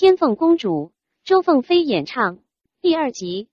天凤公主，周凤飞演唱，第二集。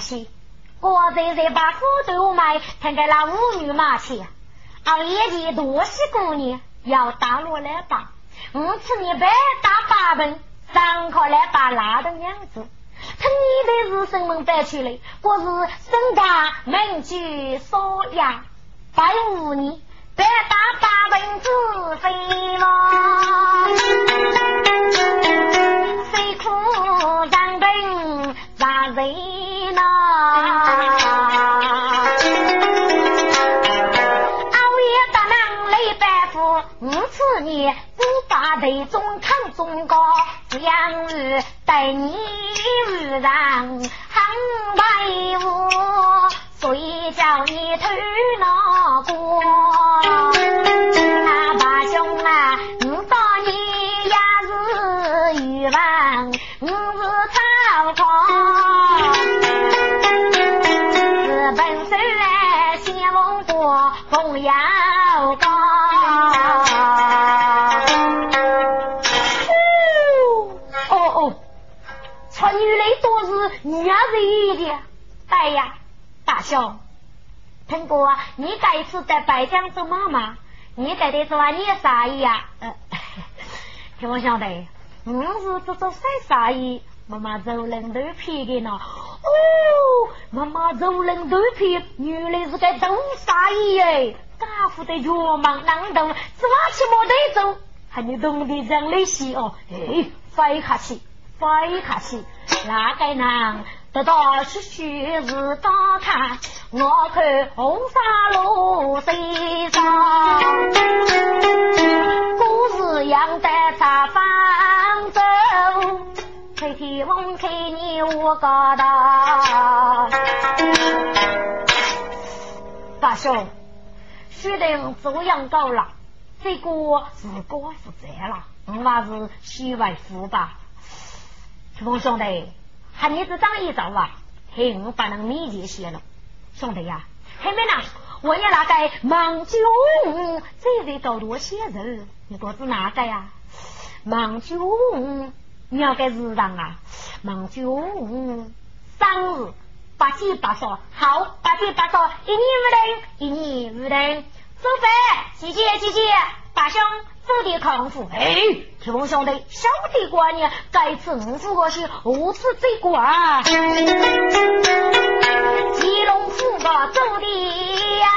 干要戏，我在在把斧头卖，看给那妇女马去。熬夜的多些姑娘要打落来吧，我吃你白打八本，上课来把拉的样子。他你的是什么带出来？我是身家门居少呀，拜五年白打八本子飞王，大兄，听过你这次在白江做妈妈，你在这说你啥意呀？呃，听我晓得，我是做做啥啥意？妈妈走人都皮的呢。哦，妈妈走人都皮，原来是个都啥意哎？家父的药忙难懂，是挖起毛得走，还你懂得这样的戏哦？哎，飞下去，飞下去，那个人得到是虚实大看，我看红纱路西上，故事样在茶坊走。开天翁开你我高大，大兄，须得这样搞了，这个是哥负责了，我还是徐为夫吧。天翁兄弟，他你这张一走啊，听我把那个秘籍写了，兄弟呀，还没呢，我也那个忙酒，这得搞多些人，你多是哪个呀？忙酒。你要该日常啊，忙就生日八七八十，好八七八十，一年五等，一年五等，做饭，谢谢谢谢，大兄做的康复，哎，铁峰兄弟，晓得过年，该吃五福个是何吃这个啊？吉隆府个走的呀，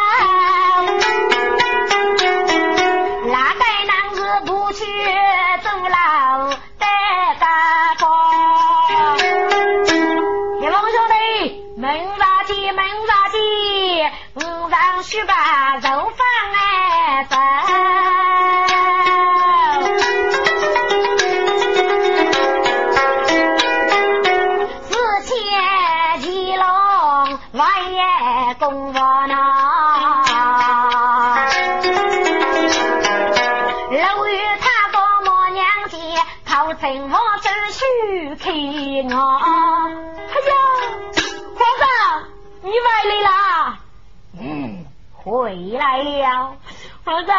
了。皇上，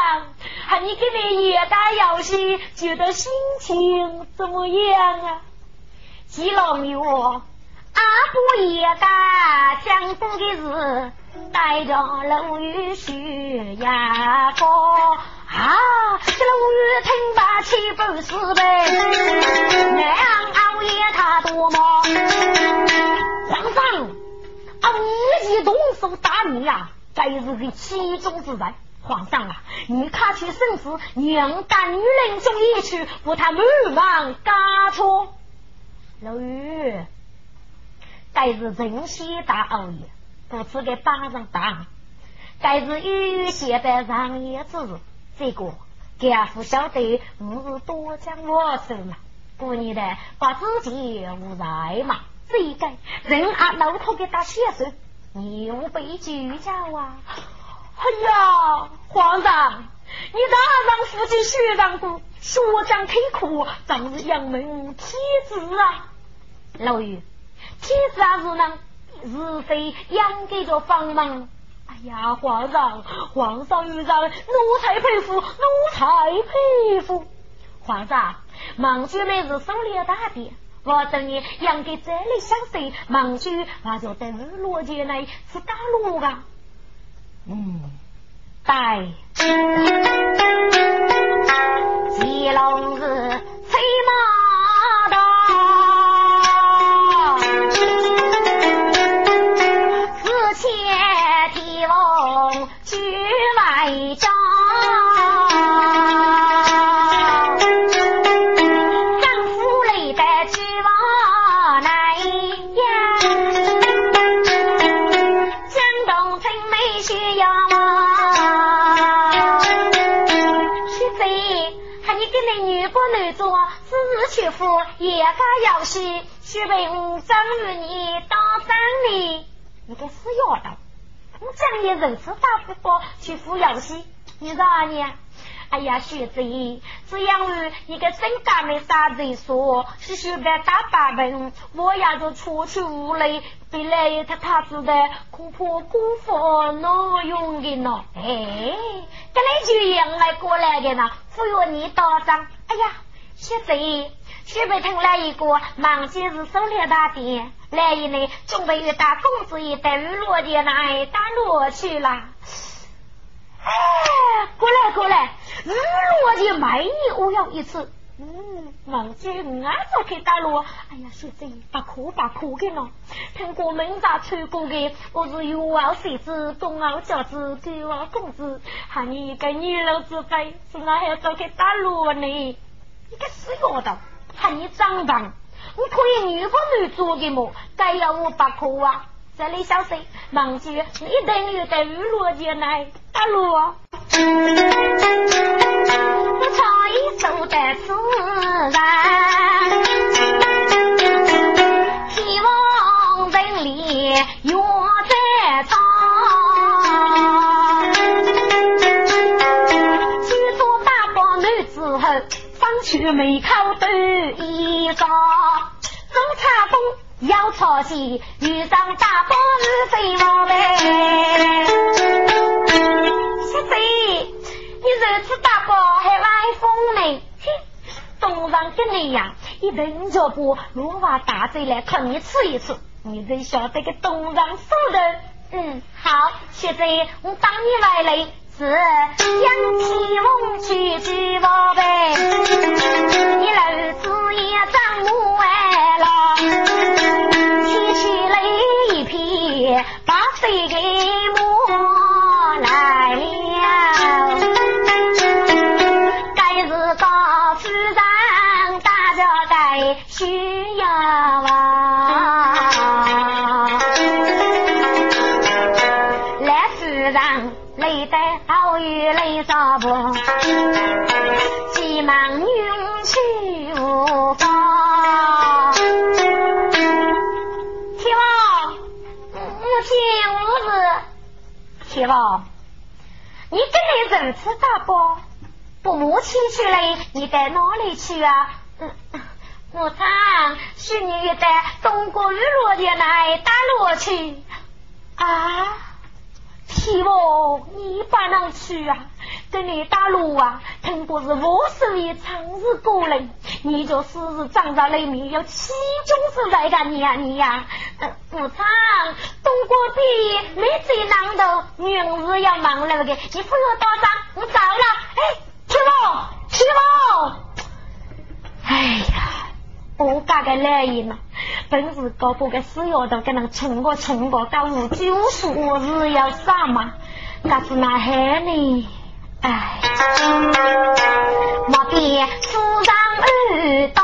喊你今天夜打游戏，觉得心情怎么样啊？吉龙有我，阿不夜打江东的事，带着楼宇学呀歌。啊！这老雨听罢七不是呗，难熬夜他多么？皇上，啊，无意动手打你呀，该是个其中之人。皇上啊，你看去生死，娘带女人中一去，不他满忙嘎错。老雨，该是真心打熬夜，不是给巴掌打。该是悠悠写的上言之事。这个家父晓得我是多讲我手嘛，过年的把自己无在嘛，这个人啊老头给打血手，你无被拘教啊！哎呀，皇上，你大让父亲学长过，学长开苦，正是杨门天子啊！老于，天子啊是能是非养给着帮忙。哎呀，皇上，皇上遇上，奴才佩服，奴才佩服。皇上，孟举每日狩猎大典，我等你养给这里相随，孟举那就等罗杰来吃大路啊。嗯，带吉龙日也该要死，许为我赠与你当三礼。你个死丫头，我讲你人是大不过去扶养西，你啥呢？哎呀，学子，只因为你个真干的傻子说，是学个大八本，我也就出去无赖，被来他他子的恐怕辜负挪用的呢。哎，跟你就样来过来的呢，忽悠你打仗。哎呀，学子。徐北腾来一个，忙今日狩猎大典，来一呢，准备与大公子一带与罗杰来打落去了。哎，过来过来，日落的卖你我要一次。嗯，忙今俺就去打罗。哎呀，小子，把哭把哭给了。听过门闸吹过的，我是有傲谁子，公傲教子，狗傲公子，喊你一个女老子辈，是哪还要走去打罗呢？你个死丫头！看你长棒，你可以女不女做的么？该要我不哭啊！这里小事，忘记你等于在娱乐进来打落。我唱一首的自然，风要抄袭，遇上大风是飞毛呗。小贼，你如此大包还来风呢？东上跟你呀，一顿脚步，如把大嘴来看你吃一次，你才晓得个东上手的。嗯，好，小贼，我当你来嘞。是杨启翁去举宝贝，一楼子也张木哎了，谁给摸来了，该是高夫人大家该需要啊，如此大包，不母亲去了，你带哪里去啊？我唱，是你在东国日落的来打落去啊。希望你不能去啊！跟你打路啊，听不是我是一长日过人，你就时时长在里面，有七种是在干你呀你呀！不长，东国比没最难的，明日要忙了个，你不要打仗，我走了。哎，去吧，去吧。哎呀，我家个来意呢。本是搞不个死丫头，跟那冲过冲过，到五九数日要啥嘛？可是那害呢？哎，莫比夫人儿当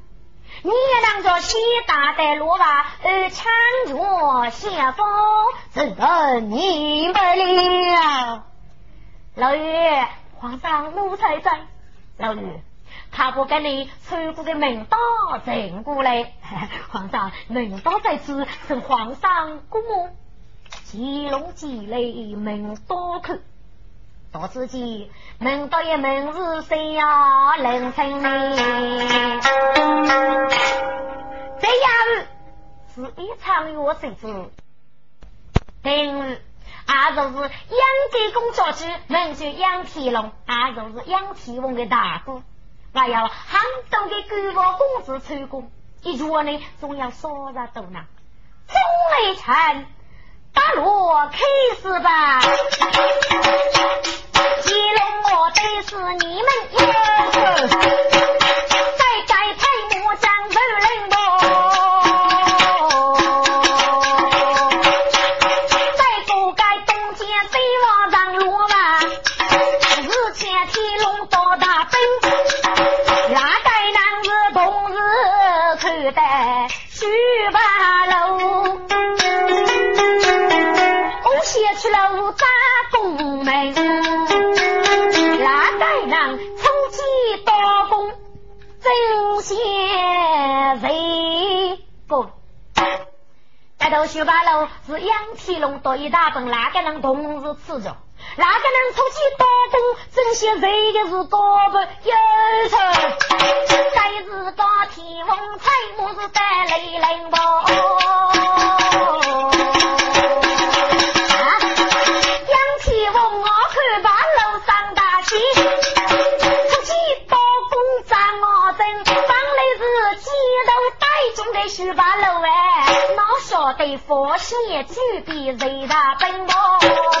你也能做西大的罗娃，呃，穿着谢风，是个明白的啊。老爷，皇上奴才在。老爷，他不跟你吹过的名刀整过来。皇上，名刀在此，是皇上过目。吉隆吉雷名刀口。到此间名刀一名是谁呀？林清明。这样是一场月谁知？定日啊，就是杨家公家主，名叫杨天龙，啊，就是杨天翁的大哥。还要很多的官府公子参公，一月呢总要少日多呢。钟雷臣，打锣开始吧。是你们头修八路是杨天龙夺一大本，哪个能同时吃着？哪个能出去打工？这些谁的是高不有仇？该是高天王才不是得雷人王？举杯为他奔波。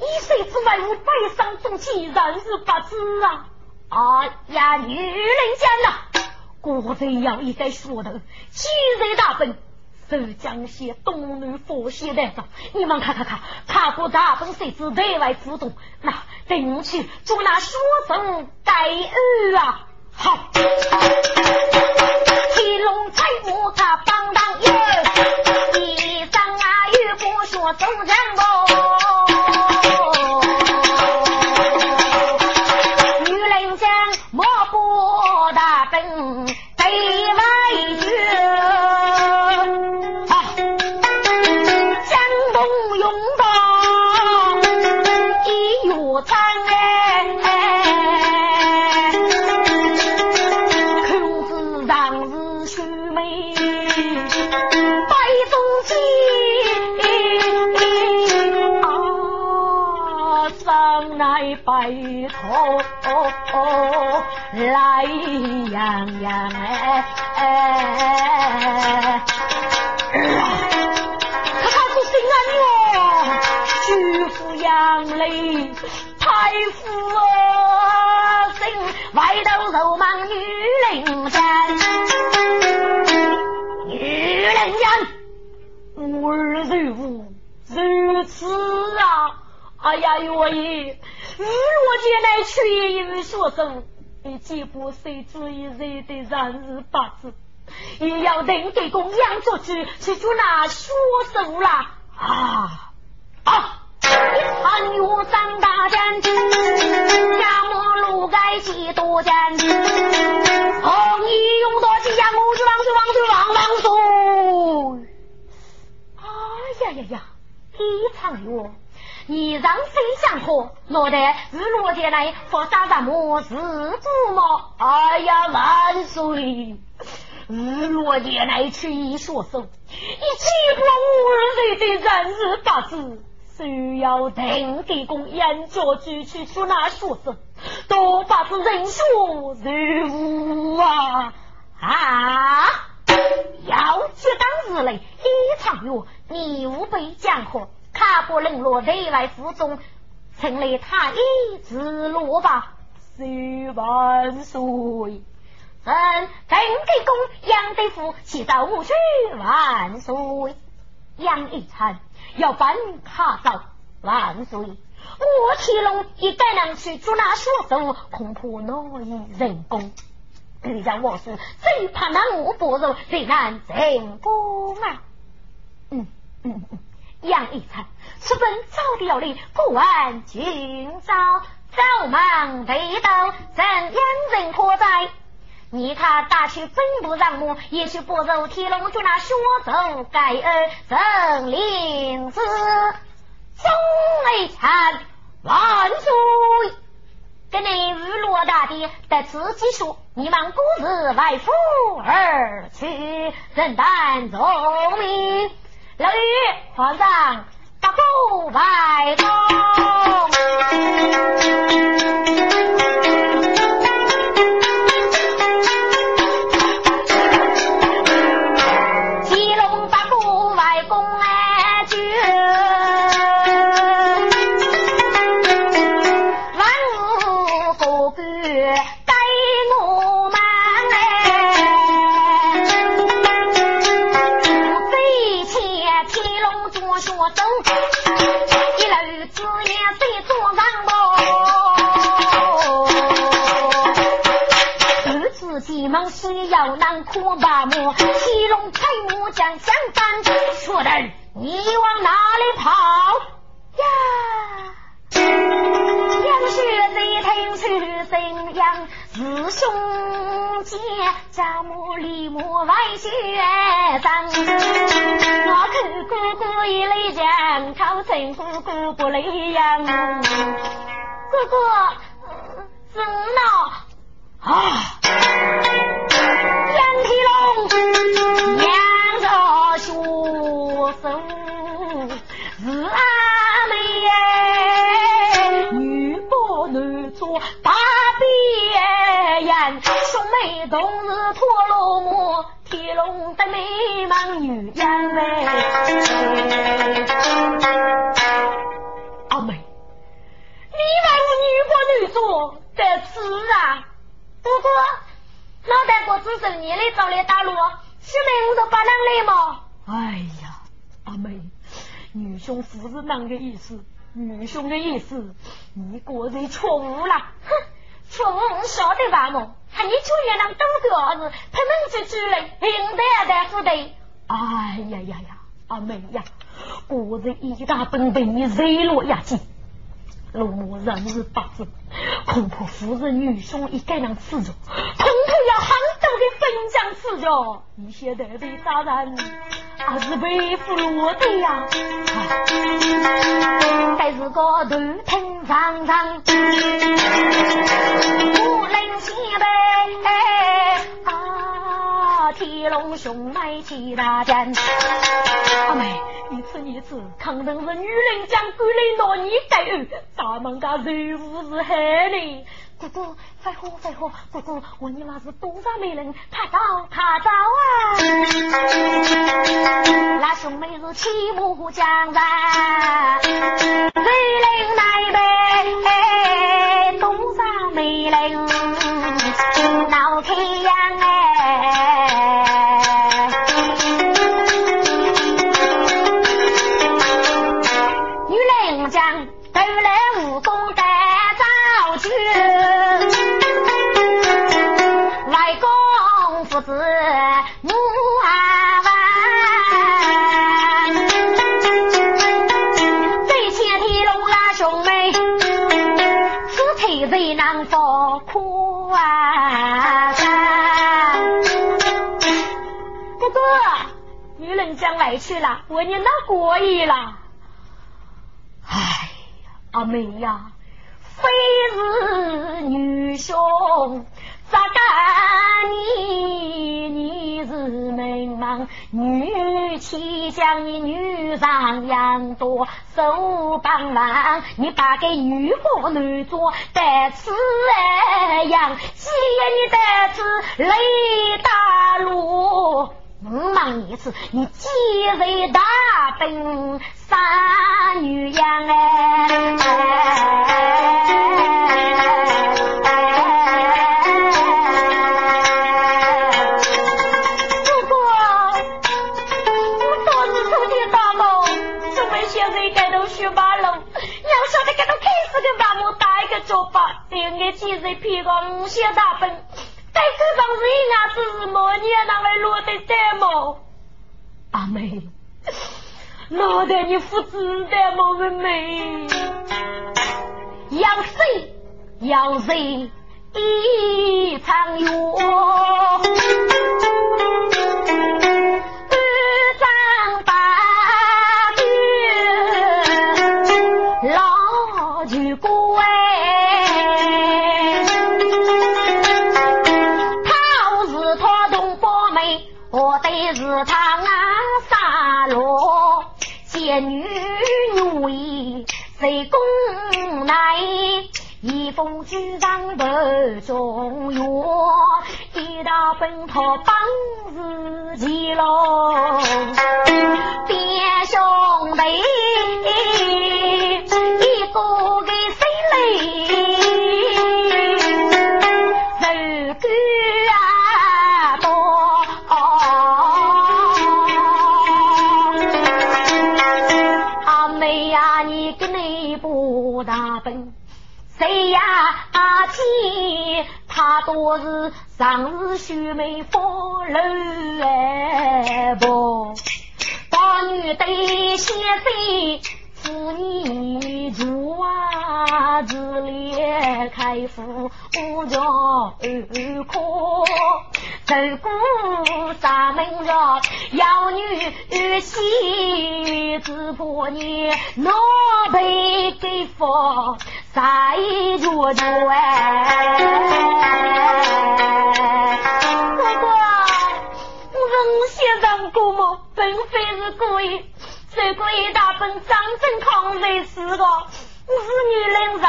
一岁之外我百上中气，人是不知啊！哎呀，女人家呐，果真要一个说头，今日大本。浙江些东南佛系来着，你们看看看，他国大本谁知内外主动，那等去就那学生盖二啊，好，天龙彩木他帮当有，你既不谁之一日的然日八字。也要等给公羊做主，去做那说手了啊啊！一参与三大战，家母路该几多战？哦，你用多几呀？我去王水王水王王水！哎呀呀呀！一场雨，你让谁想活？落得日落前来，佛杀什么是主么？哎呀，万岁！日落夜来去一说手，你岂不无日的人日八字？需要定地公研究举去出那说手，都把是人血如啊啊！要接当日来一场雨，你无被江河，卡不能落内外腹中，成了他一直落吧，十万岁。臣定地公杨德福祈祷五区万岁，杨一臣要办他奏万岁。我乾隆一该能去捉拿凶手，恐怕难以成功。你让我是最怕那我不如最难成功啊！嗯嗯嗯，杨一臣，此本早的要领，不问今朝，早忙未到，怎样人可在？你他打去分不让我，也许不如铁龙就那血走盖儿正令子，宗为臣万岁！跟你日落大帝得自己说，你们孤日外府而去，人担重命。老于皇上，大步外公。可把我七龙彩木将相反，说的你往哪里跑呀？杨雪在听出声扬，师兄姐家母李母外学长，我看哥哥一泪江，超成哥哥不泪样。哥哥，怎么啊？娘着学手是阿妹，女不男做大别人，兄妹同是陀罗木，铁笼的美梦女人妹。兄不是那个意思，女兄的意思，你果然错误了。哼，错误我晓得吧？我看你就原谅多个儿子，他们就之类，应得啊，大夫的。哎呀呀呀，阿妹呀，果然一大本被你惹落呀！紧。罗某人日八字，恐怕夫人女兄一该能死着，恐怕要杭州的分将死着。你现在被杀人，还是被俘虏的呀？还是个头疼长长，无能西北啊！铁龙兄来起大战，阿妹。你此你此，肯定是女人将官来拿你改，咱们家人物是害呢。姑姑，快喝快喝，姑姑，问你那是东山美人？他找他找啊！那兄妹是骑马江山，谁领来呗？多少美人闹开阳去了，为你那过意了。哎呀，阿妹呀，非是女兄，咋敢你？你是门忙，女妻将你女上养多，手帮忙，你把给女婆女做，得此样，今夜你得此雷大路。五忙一次，你几岁大奔三女养哎。如果，我当日出去打工，准备现在盖到学马路，要晓得盖到开始跟爸母打一个脚巴，两个几岁皮个五小大奔。在这帮人啊，只是莫年那位落得得么？阿妹，落得你父子的么妹妹？要谁要谁一场约？啊，自列开府我叫二科，走过三门绕，妖女喜子婆你老辈给佛啥一脚脚哎，哥哥，人先生过么，并非是故意。这个一大本张正康在是个，我是女人在，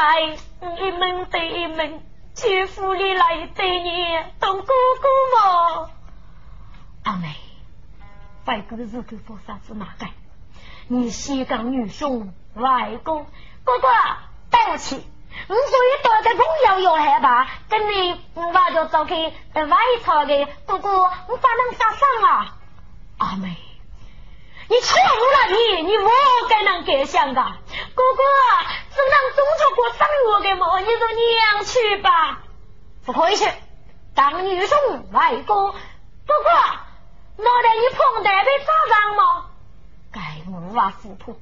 一门对一门，去府里来对你当哥哥嘛。阿妹，外公是个佛啥子哪个？你西港女兄外公哥哥，对不起，我所以多的朋友要害怕，跟你我就走开外朝的哥哥，我咋能杀生啊？阿妹。你错了你，你我该能改想噶。哥哥，正当中秋过生日的么？你就娘去吧，不可以去。当女兄外公，哥哥，脑袋你碰得被砸伤吗？该无法糊涂，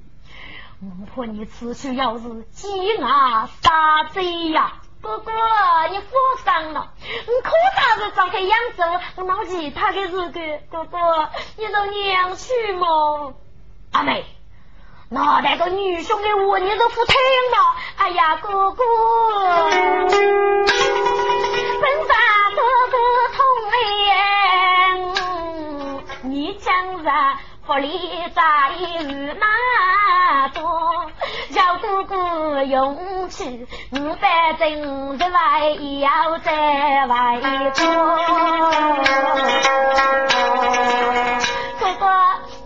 我婆你此去要是鸡牙杀贼呀。哥哥，你负伤了，你可咋子找个扬州，我闹其他的日子。哥哥，你就娘去么？阿妹，那那个女兄的话你都不听了。哎呀，哥哥，本山哥哥痛哎，你将在府里在日那多，叫哥哥勇去，五百正十万要在外国。哥哥，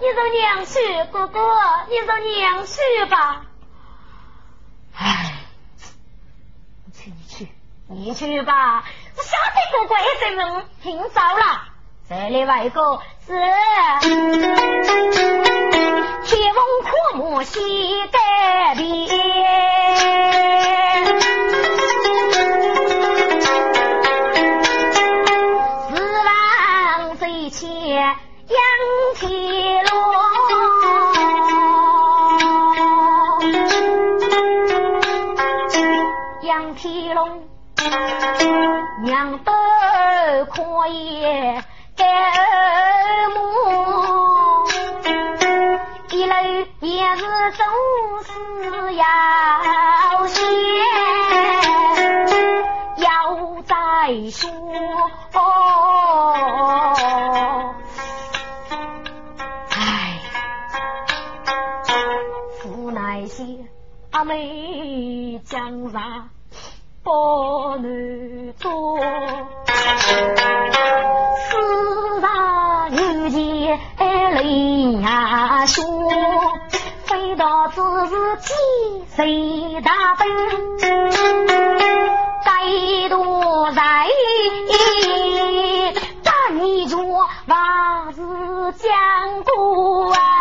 你让娘去，哥哥，你让娘去吧。唉，你去，你去，你去吧。我晓得哥哥也在问，听早了。这里外个是心。谁大奔，该多在大你着娃子讲过哎，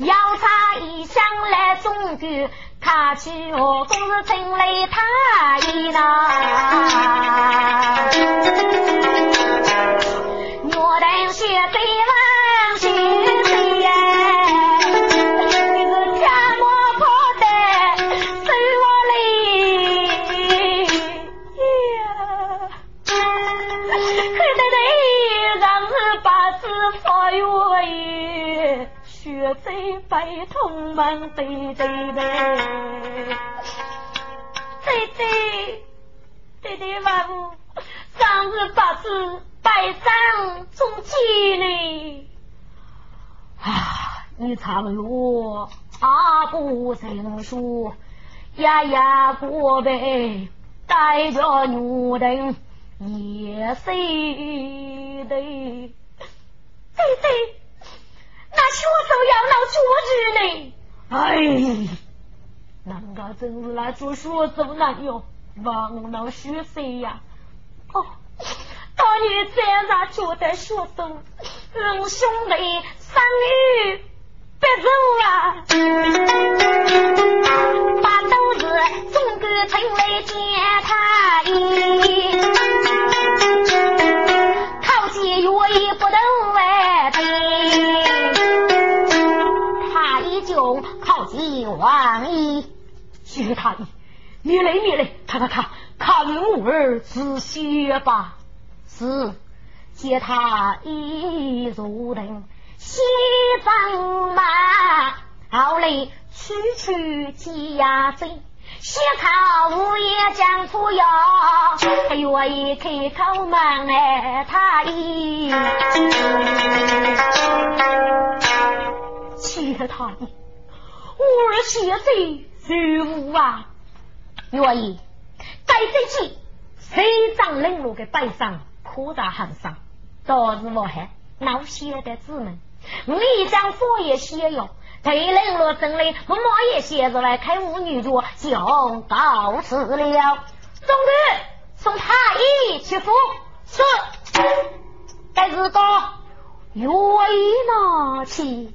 要茶一香来中举，他去我公是城里他一呐，我等学对望血贼白同门对对对，对对对万物，上日八字拜上中吉呢。啊，你常说阿不成书，呀呀过辈带着女人也是的，对对。那学生要闹绝子呢？哎，人家真是来做学手难哟，忘了学谁呀？哦，当年这样觉得学生，嗯，兄弟三女别走啊，把都是中国城来见他一，靠近月也不能外边。靠近王爷，薛太医，你来你来，看看看，看我儿子血吧。是，接他一入定，西藏马，后来区区几呀贼，先靠午夜将出药，愿意开口门哎太医，谢太医。我我儿现在如无啊？愿意，该飞机谁长冷落的背上，扩大寒上，倒是我还恼血的子们。我一将佛爷写哟，对冷落真的，我马也写着来开舞女角，就告辞了。总之送太医去服，是。该日个月已拿起，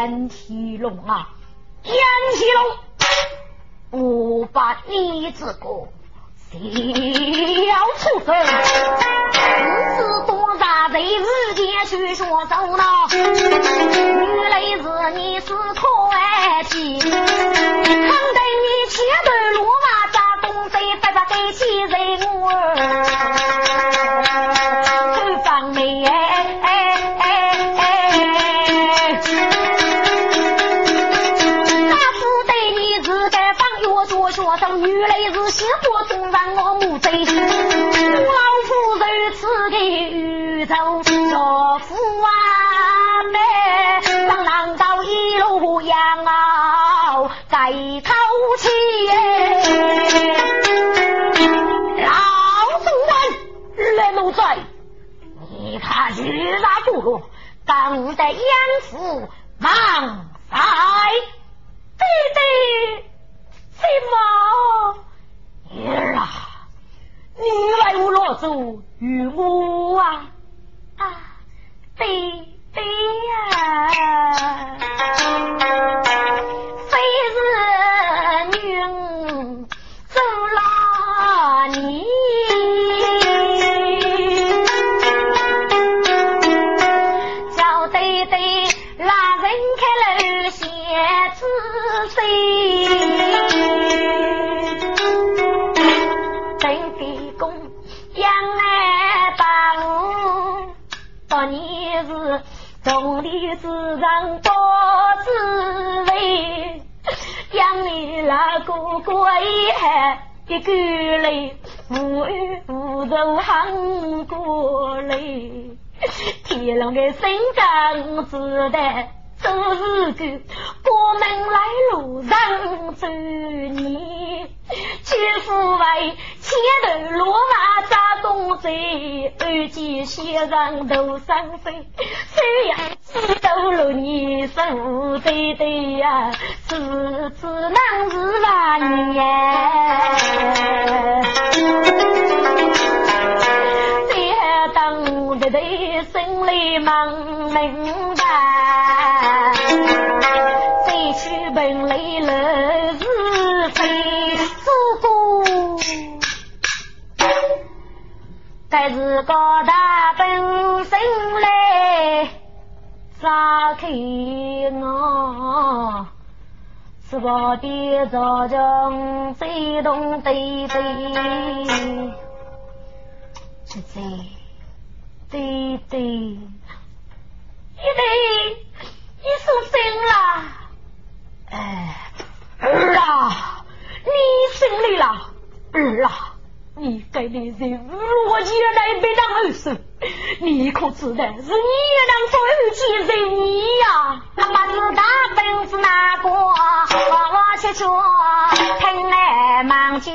燕提龙啊，燕提龙，我把你这个小畜生，自多大罪，日间去说走呢？原来是你是快皮。当得养父忙在，弟弟什么儿啊？你来我老祖与我啊啊，头上飞，虽然知道了你手对对呀，次次难是万年，最后当的心里忙明白，再去本来了是非。该是个大本撒开我，是我的早将最动对对，是在对对，一对一出生了，哎儿啊，你生来了儿啊。你该的人我原来被当儿孙，你可知道是你爷当夫妻人你呀？把子大本子拿过，我我去说，听来忙去。